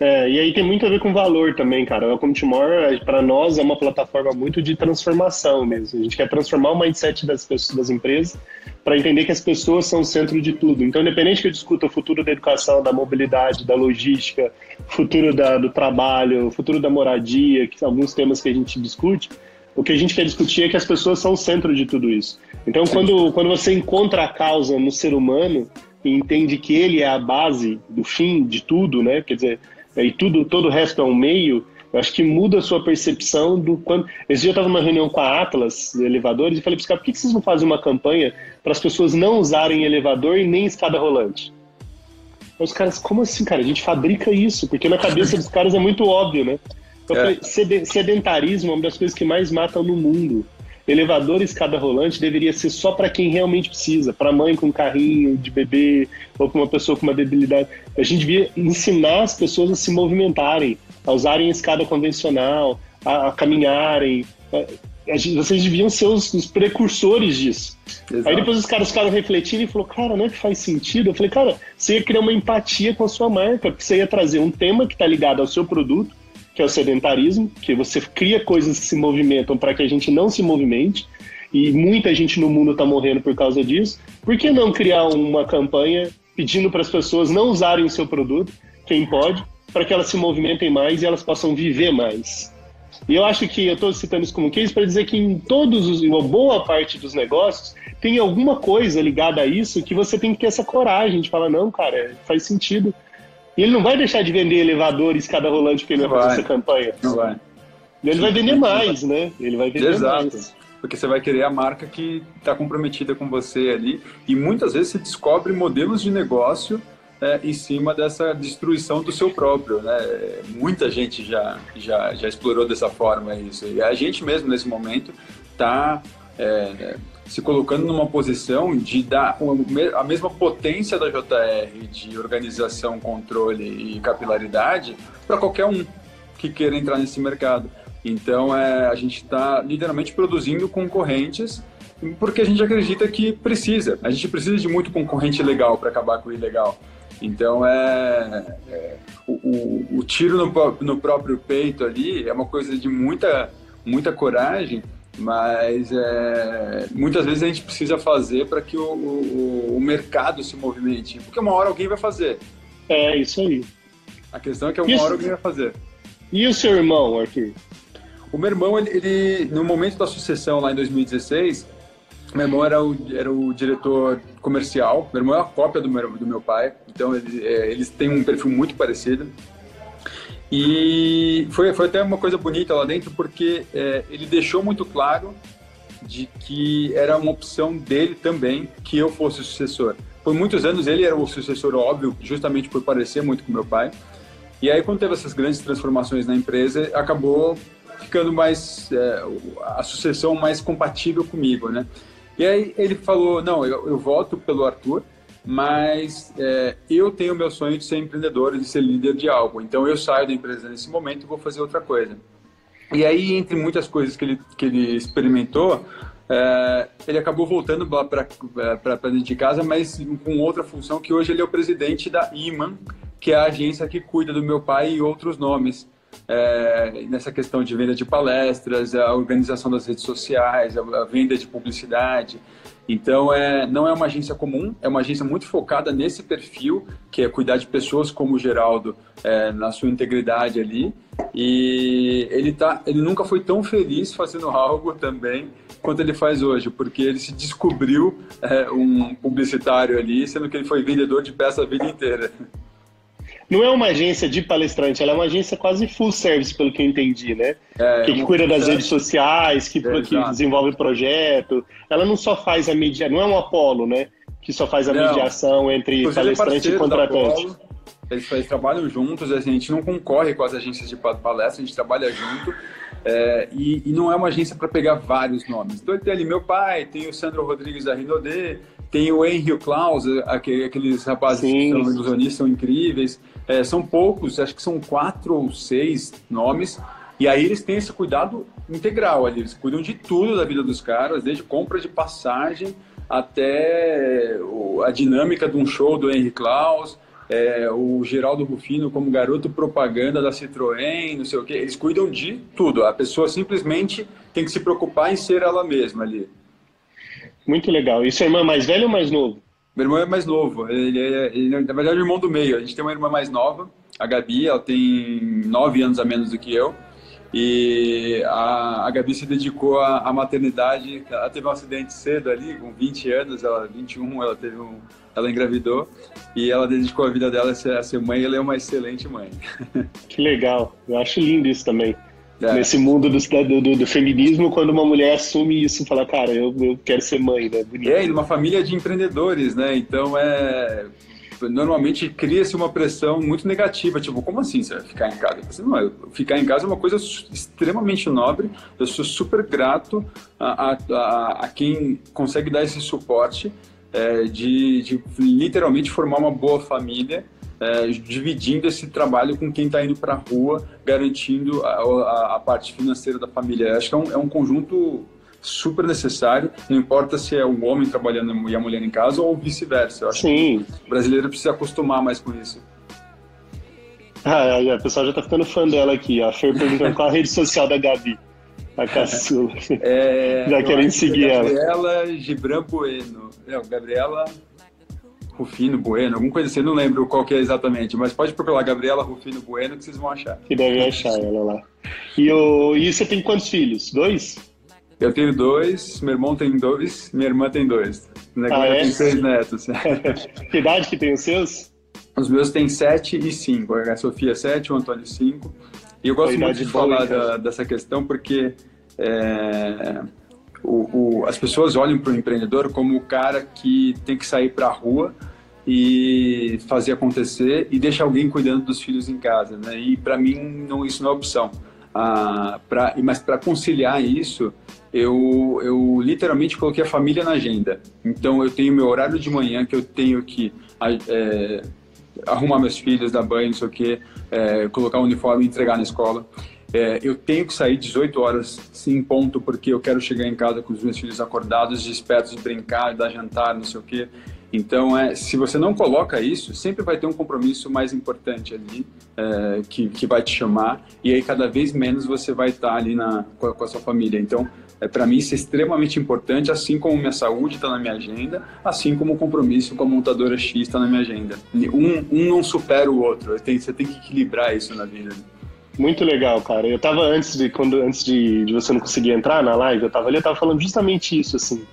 É, e aí tem muito a ver com valor também, cara. O Welcome Tomorrow, para nós, é uma plataforma muito de transformação mesmo. A gente quer transformar o mindset das, pessoas, das empresas para entender que as pessoas são o centro de tudo. Então, independente que eu discuta o futuro da educação, da mobilidade, da logística, futuro da, do trabalho, futuro da moradia, que são alguns temas que a gente discute, O que a gente quer discutir é que as pessoas são o centro de tudo isso. Então, quando, quando você encontra a causa no ser humano e entende que ele é a base do fim de tudo, né? Quer dizer, e tudo, todo o resto é um meio, eu acho que muda a sua percepção do quando. Esse dia eu estava numa reunião com a Atlas Elevadores e falei para os caras: por que vocês não fazem uma campanha para as pessoas não usarem elevador e nem escada rolante? Aí os caras, como assim, cara? A gente fabrica isso, porque na cabeça dos caras é muito óbvio, né? Eu é. falei, sedentarismo é uma das coisas que mais matam no mundo. Elevador e escada rolante deveria ser só para quem realmente precisa, para mãe com carrinho de bebê ou para uma pessoa com uma debilidade. A gente devia ensinar as pessoas a se movimentarem, a usarem a escada convencional, a, a caminharem. A, gente, vocês deviam ser os, os precursores disso. Exato. Aí depois os caras ficaram refletindo e falou, cara, não é que faz sentido? Eu falei, cara, você ia criar uma empatia com a sua marca, porque você ia trazer um tema que está ligado ao seu produto, que é o sedentarismo, que você cria coisas que se movimentam para que a gente não se movimente, e muita gente no mundo está morrendo por causa disso. Por que não criar uma campanha pedindo para as pessoas não usarem o seu produto, quem pode, para que elas se movimentem mais e elas possam viver mais? E eu acho que eu estou citando isso como case para dizer que em todos os, uma boa parte dos negócios tem alguma coisa ligada a isso que você tem que ter essa coragem de falar, não, cara, faz sentido e ele não vai deixar de vender elevador e escada rolante porque ele vai fazer essa campanha. Não vai. Ele vai vender mais, né? Ele vai vender Exato. mais. Porque você vai querer a marca que está comprometida com você ali. E muitas vezes você descobre modelos de negócio é, em cima dessa destruição do seu próprio, né? Muita gente já, já, já explorou dessa forma isso. E a gente mesmo, nesse momento, está... É, se colocando numa posição de dar a mesma potência da JR de organização, controle e capilaridade para qualquer um que queira entrar nesse mercado. Então, é, a gente está literalmente produzindo concorrentes porque a gente acredita que precisa. A gente precisa de muito concorrente legal para acabar com o ilegal. Então, é, é o, o, o, tiro no, no próprio peito ali é uma coisa de muita, muita coragem mas é, muitas vezes a gente precisa fazer para que o, o, o, mercado se movimente, porque uma hora alguém vai fazer. É, isso aí. A questão é que uma isso... hora alguém vai fazer. E o seu irmão, Arthur? O meu irmão, ele, ele, no momento da sucessão lá em 2016, meu irmão era o, era o diretor comercial, meu irmão é a cópia do meu, do meu pai, então ele, é, eles têm um perfil muito parecido. E foi, foi até uma coisa bonita lá dentro, porque é, ele deixou muito claro de que era uma opção dele também que eu fosse o sucessor. Por muitos anos ele era o sucessor óbvio, justamente por parecer muito com meu pai. E aí, quando teve essas grandes transformações na empresa, acabou ficando mais é, a sucessão mais compatível comigo, né? E aí ele falou, não, eu, eu voto pelo Arthur, mas é, eu tenho o meu sonho de ser empreendedor, de ser líder de algo. Então eu saio da empresa nesse momento e vou fazer outra coisa. E aí, entre muitas coisas que ele, que ele experimentou, é, ele acabou voltando para dentro de casa, mas com outra função, que hoje ele é o presidente da Iman, que é a agência que cuida do meu pai e outros nomes. É, nessa questão de venda de palestras, a organização das redes sociais, a, a venda de publicidade. Então, é, não é uma agência comum, é uma agência muito focada nesse perfil, que é cuidar de pessoas como o Geraldo, é, na sua integridade ali. E ele, tá, ele nunca foi tão feliz fazendo algo também quanto ele faz hoje, porque ele se descobriu é, um publicitário ali, sendo que ele foi vendedor de peça a vida inteira não é uma agência de palestrante, ela é uma agência quase full service, pelo que eu entendi, né? É, que, que cuida das redes sociais, que, é, que desenvolve projeto. Ela não só faz a mídia, não é um Apolo, né? Que só faz a não. mediação entre Inclusive, palestrante e contratante. Eles, eles, trabalham juntos, a gente não concorre com as agências de palestra, a gente trabalha junto. É, e, e, não é uma agência para pegar vários nomes. Então tem ali meu pai, tem o Sandro Rodrigues da Rinodê, tem o Henry Klaus, aqueles rapazes sim, que são ilusionistas, são incríveis. É, são poucos, acho que são quatro ou seis nomes. E aí eles têm esse cuidado integral ali, eles cuidam de tudo da vida dos caras, desde compra de passagem até a dinâmica de um show do Henry Klaus, é, o Geraldo Rufino como garoto propaganda da Citroën, não sei o que, eles cuidam de tudo. A pessoa simplesmente tem que se preocupar em ser ela mesma ali. Muito legal. E seu irmão é mais velho ou mais novo? Meu irmão é mais novo. Ele é, ele, na verdade, é o irmão do meio. A gente tem uma irmã mais nova, a Gabi, ela tem nove anos a menos do que eu. E a, a Gabi se dedicou à, à, maternidade. Ela teve um acidente cedo ali, com 20 anos, ela 21, ela teve um, ela engravidou e ela dedicou a vida dela a ser, a ser mãe. Ela é uma excelente mãe. Que legal! Eu acho lindo isso também. É. Nesse mundo do, do, do, feminismo, quando uma mulher assume isso, fala, cara, eu, eu quero ser mãe, né? Bonito. É, e numa família de empreendedores, né? Então é normalmente cria-se uma pressão muito negativa, tipo, como assim você vai ficar em casa? Não, ficar em casa é uma coisa extremamente nobre, eu sou super grato a, a, a quem consegue dar esse suporte é, de, de, literalmente formar uma boa família, é, dividindo esse trabalho com quem está indo para a rua, garantindo a, a, a, parte financeira da família. Acho que é um, é um conjunto super necessário, não importa se é o homem trabalhando e a mulher em casa ou vice-versa. Eu acho Sim. que o brasileiro precisa acostumar mais com isso. Ah, a pessoa já tá ficando fã dela aqui. A Fer perguntando qual a rede social da Gabi. A caçula. É, já querem seguir ela. Gabriela Gibran Bueno. Não, Gabriela Rufino Bueno, alguma coisa assim, não lembro qual que é exatamente, mas pode procurar Gabriela Rufino Bueno que vocês vão achar. Que devem achar ela lá. E, o, e você tem quantos filhos? Dois? Eu tenho dois, meu irmão tem dois, minha irmã tem dois. Ah, é? tem seis netos. que idade que tem os seus? Os meus têm sete e cinco. A Sofia sete, o Antônio cinco. E eu gosto muito de falar da, dessa questão porque é, o, o, as pessoas olham para o empreendedor como o cara que tem que sair para a rua e fazer acontecer e deixa alguém cuidando dos filhos em casa, né? E para mim não isso não é opção. Ah, mas para conciliar isso, eu, eu literalmente coloquei a família na agenda. Então eu tenho meu horário de manhã que eu tenho que é, arrumar meus filhos, dar banho, não sei o quê, é, colocar o uniforme e entregar na escola. É, eu tenho que sair 18 horas, sim, ponto, porque eu quero chegar em casa com os meus filhos acordados, despertos de brincar, dar jantar, não sei o quê. Então, é, se você não coloca isso, sempre vai ter um compromisso mais importante ali é, que, que vai te chamar e aí cada vez menos você vai estar ali na, com, a, com a sua família. Então, é, para mim isso é extremamente importante, assim como minha saúde está na minha agenda, assim como o compromisso com a montadora X está na minha agenda. Um, um não supera o outro, tenho, você tem que equilibrar isso na vida. Muito legal, cara. Eu tava antes de quando antes de, de você não conseguir entrar na live, eu tava ali, eu tava falando justamente isso, assim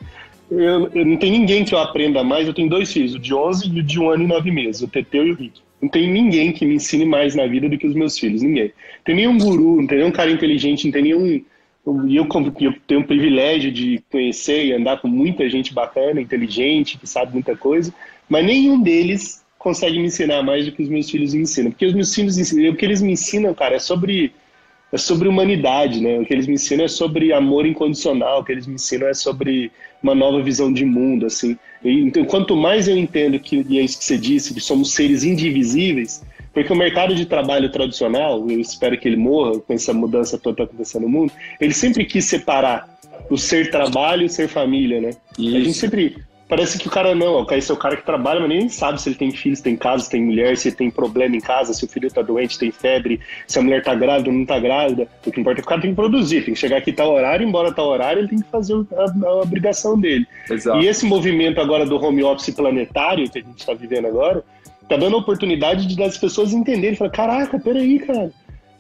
eu, eu, não tem ninguém que eu aprenda mais. Eu tenho dois filhos, o de 11 e o de um ano e nove meses, o Teteu e o Rick. Não tem ninguém que me ensine mais na vida do que os meus filhos, ninguém. Não tem nenhum guru, não tem nenhum cara inteligente, não tem nenhum. E eu, eu, tenho o privilégio de conhecer e andar com muita gente bacana, inteligente, que sabe muita coisa, mas nenhum deles consegue me ensinar mais do que os meus filhos me ensinam. Porque os meus filhos ensinam, o que eles me ensinam, cara, é sobre é sobre humanidade, né? O que eles me ensinam é sobre amor incondicional, o que eles me ensinam é sobre uma nova visão de mundo, assim. E, então, quanto mais eu entendo que, e é isso que você disse, que somos seres indivisíveis, porque o mercado de trabalho tradicional, eu espero que ele morra com essa mudança toda que está acontecendo no mundo, ele sempre quis separar o ser trabalho e o ser família, né? Isso. A gente sempre parece que o cara não, esse é o cara que trabalha, mas nem sabe se ele tem filhos, tem casa, tem mulher, se ele tem problema em casa, se o filho tá doente, tem febre, se a mulher tá grávida ou não tá grávida. O que importa é que o cara tem que produzir, tem que chegar aqui tal horário, embora tal horário, ele tem que fazer a, a obrigação dele. Exato. E esse movimento agora do home office planetário que a gente está vivendo agora, tá dando a oportunidade de das pessoas entenderem, falar, caraca, peraí, cara,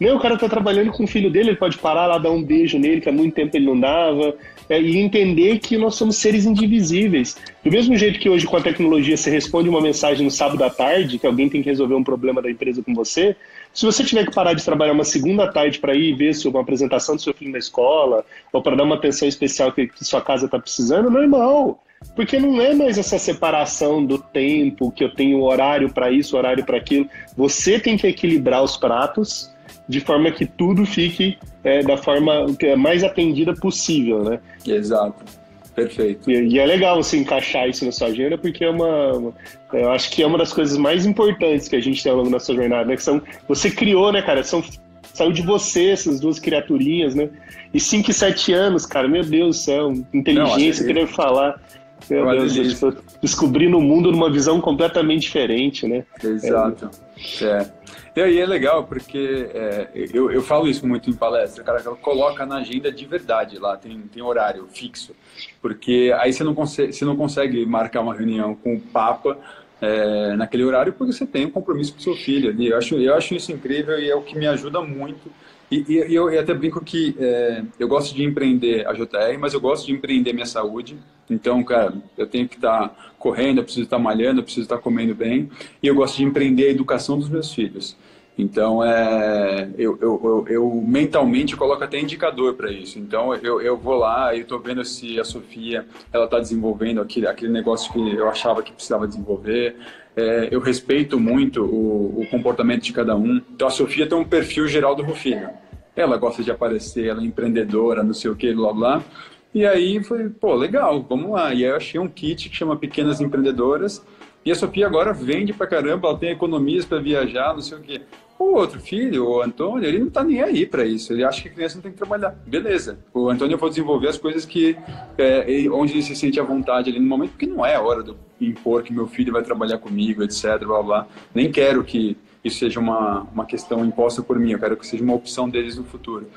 não, o cara tá trabalhando com o filho dele, ele pode parar lá, dar um beijo nele, que há muito tempo ele não dava, é, e entender que nós somos seres indivisíveis. Do mesmo jeito que hoje com a tecnologia você responde uma mensagem no sábado à tarde, que alguém tem que resolver um problema da empresa com você, se você tiver que parar de trabalhar uma segunda tarde para ir ver uma apresentação do seu filho na escola, ou para dar uma atenção especial que, que sua casa está precisando, normal. Porque não é mais essa separação do tempo, que eu tenho horário para isso, horário para aquilo. Você tem que equilibrar os pratos de forma que tudo fique é, da forma é mais atendida possível, né? Exato. Perfeito. E, e, é legal você encaixar isso na sua agenda, porque é uma, uma, Eu acho que é uma das coisas mais importantes que a gente tem ao longo da sua jornada, né? Que são. Você criou, né, cara? São, saiu de você essas duas criaturinhas, né? E 5 e 7 anos, cara, meu Deus do céu, inteligência, querer falar. Meu Deus, eu estou descobrindo o mundo numa visão completamente diferente, né? Exato. É. é. E aí é legal, porque é, eu, eu falo isso muito em palestra, cara, coloca na agenda de verdade lá, tem, tem horário fixo. Porque aí você não, consegue, você não consegue marcar uma reunião com o Papa é, naquele horário porque você tem um compromisso com seu filho ali. Eu acho, eu acho isso incrível e é o que me ajuda muito. E, e, eu, eu, até brinco que é, eu gosto de empreender a JR, mas eu gosto de empreender minha saúde. Então, cara, eu tenho que estar tá correndo, eu preciso estar tá malhando, eu preciso estar tá comendo bem. E eu gosto de empreender a educação dos meus filhos. Então, é, eu, eu, eu, eu mentalmente coloco até indicador para isso. Então, eu, eu vou lá e estou vendo se a Sofia ela está desenvolvendo aquele, aquele negócio que eu achava que precisava desenvolver. É, eu respeito muito o, o, comportamento de cada um. Então, a Sofia tem um perfil geral do Rufino. Ela gosta de aparecer, ela é empreendedora, não sei o que, blá blá. E aí foi, pô, legal, vamos lá. E aí eu achei um kit que chama Pequenas Empreendedoras e a Sofia agora vende pra caramba, ela tem economias para viajar, não sei o quê. O outro filho, o Antônio, ele não tá nem aí para isso. Ele acha que a criança não tem que trabalhar. Beleza. O Antônio vou desenvolver as coisas que é, onde ele se sente à vontade ali no momento, porque não é hora de impor que meu filho vai trabalhar comigo, etc. Blá blá. Nem quero que isso seja uma, uma questão imposta por mim. Eu quero que seja uma opção deles no futuro.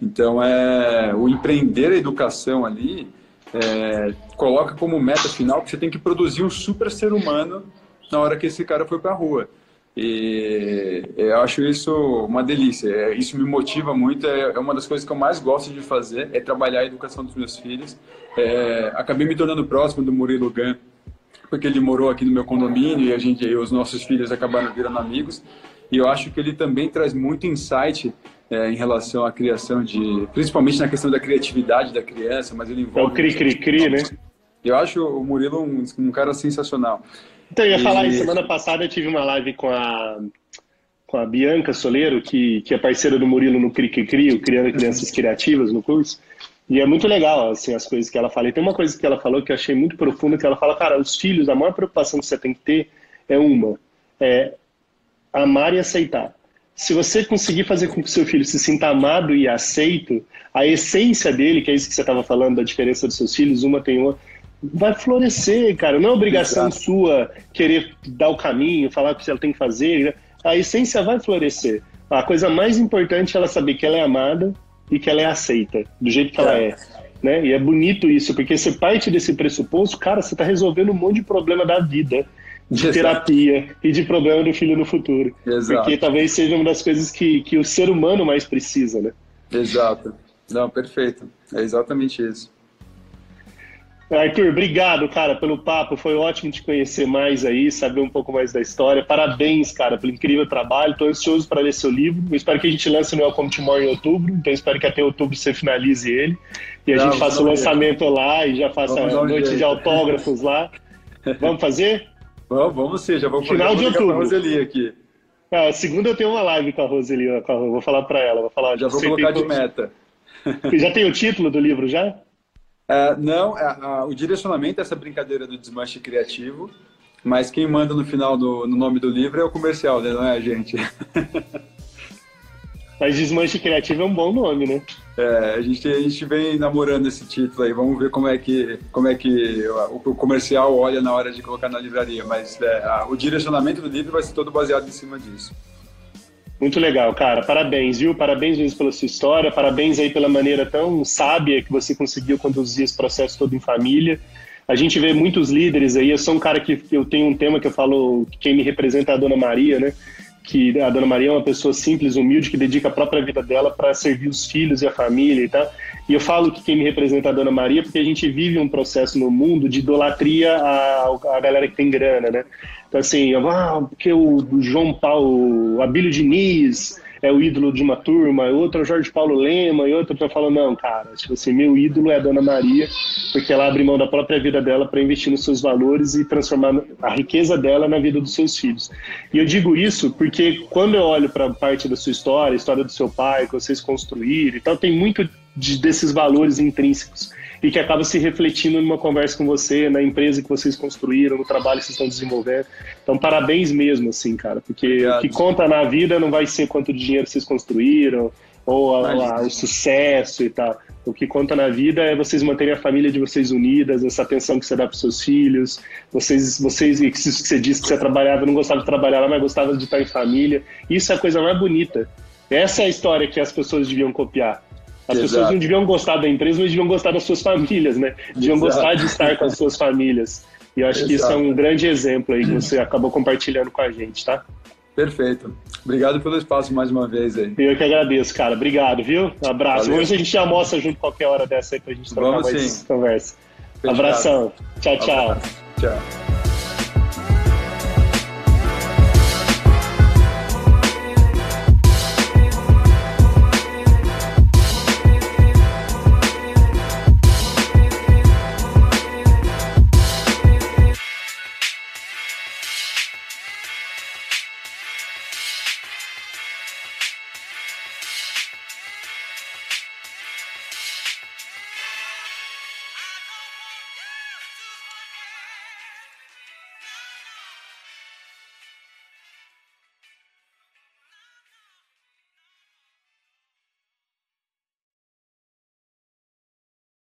Então é o empreender a educação ali é, coloca como meta final que você tem que produzir um super ser humano na hora que esse cara foi para a rua. E eu acho isso uma delícia. É, isso me motiva muito. É, é uma das coisas que eu mais gosto de fazer é trabalhar a educação dos meus filhos. É, acabei me tornando próximo do Murilo Gan porque ele morou aqui no meu condomínio e a gente, e os nossos filhos acabaram virando amigos. E eu acho que ele também traz muito insight é, em relação à criação de, principalmente na questão da criatividade da criança, mas ele envolve. É o cri-cri-cri, né? Eu acho o Murilo um, um cara sensacional. Então, eu ia e... falar isso. Semana passada eu tive uma live com a, com a Bianca Soleiro, que, que é parceira do Murilo no Cri-Cri-Cri, o Criando Crianças Criativas no curso. E é muito legal, assim, as coisas que ela fala. E tem uma coisa que ela falou que eu achei muito profunda, que ela fala, cara, os filhos, a maior preocupação que você tem que ter é uma, é amar e aceitar se você conseguir fazer com que o seu filho se sinta amado e aceito, a essência dele, que é isso que você estava falando, da diferença dos seus filhos, uma tem uma, vai florescer, cara. Não é obrigação Exato. sua querer dar o caminho, falar o que ela tem que fazer. Né? A essência vai florescer. A coisa mais importante é ela saber que ela é amada e que ela é aceita, do jeito que é. ela é. Né? E é bonito isso, porque você parte desse pressuposto, cara, você está resolvendo um monte de problema da vida de Exato. terapia e de problema do filho no futuro. Exato. Porque talvez seja uma das coisas que, que o ser humano mais precisa, né? Exato. Não, perfeito. É exatamente isso. Arthur, obrigado, cara, pelo papo. Foi ótimo te conhecer mais aí, saber um pouco mais da história. Parabéns, cara, pelo incrível trabalho. Estou ansioso para ler seu livro. Eu espero que a gente lance no Welcome Tomorrow em outubro. Então, espero que até outubro você finalize ele. E a Não, gente faça o lançamento lá e já faça a noite de autógrafos lá. Vamos fazer? Vamos, vamos sim, já vamos Final de outubro. Roseli aqui. Ah, segunda eu tenho uma live com a Roseli, vou falar para ela, vou falar. Já vou colocar de meta. Já tem o título do livro já? É, não, é, o direcionamento é essa brincadeira do desmanche criativo, mas quem manda no final do no nome do livro é o comercial, né? não é a gente. Mas Desmanche Criativo é um bom nome, né? É, a gente, a gente vem namorando esse título aí, vamos ver como é que, como é que o, o comercial olha na hora de colocar na livraria, mas é, a, o direcionamento do livro vai ser todo baseado em cima disso. Muito legal, cara. Parabéns, viu? Parabéns mesmo pela sua história, parabéns aí pela maneira tão sábia que você conseguiu conduzir esse processo todo em família. A gente vê muitos líderes aí, eu sou um cara que eu tenho um tema que eu falo, quem me representa é a Dona Maria, né? Que a Dona Maria é uma pessoa simples, humilde, que dedica a própria vida dela para servir os filhos e a família e tal. E eu falo que quem me representa é a Dona Maria porque a gente vive um processo no mundo de idolatria à, à galera que tem grana, né? Então, assim, ah, porque o João Paulo, o Abílio Diniz, é o ídolo de uma turma, outro é o Jorge Paulo Lema, e outro eu falo, não, cara, tipo assim, meu ídolo é a Dona Maria, porque ela abre mão da própria vida dela para investir nos seus valores e transformar a riqueza dela na vida dos seus filhos. E eu digo isso porque quando eu olho para parte da sua história, a história do seu pai, que vocês construíram e tal, tem muito de, desses valores intrínsecos e que acaba se refletindo numa conversa com você, na empresa que vocês construíram, no trabalho que vocês estão desenvolvendo. Então, parabéns mesmo, assim, cara, porque Obrigado. o que conta na vida não vai ser quanto dinheiro vocês construíram ou a, a, o sucesso e tal. O que conta na vida é vocês manterem a família de vocês unidas, essa atenção que você dá para seus filhos. Vocês, vocês, que você disse que você trabalhava, não gostava de trabalhar lá, mas gostava de estar em família. Isso é a coisa mais bonita. Essa é a história que as pessoas deviam copiar. As Exato. pessoas não deviam gostar da empresa, mas deviam gostar das suas famílias, né? Deviam Exato. gostar de estar com as suas famílias. E eu acho Exato. que isso é um grande exemplo aí que você acabou compartilhando com a gente, tá? Perfeito. Obrigado pelo espaço mais uma vez aí. Eu que agradeço, cara. Obrigado, viu? Um abraço. Valeu. Se a gente almoça junto qualquer hora dessa aí pra gente trocar Vamos, mais sim. conversa. Fechado. Abração. Tchau, tchau. Tchau.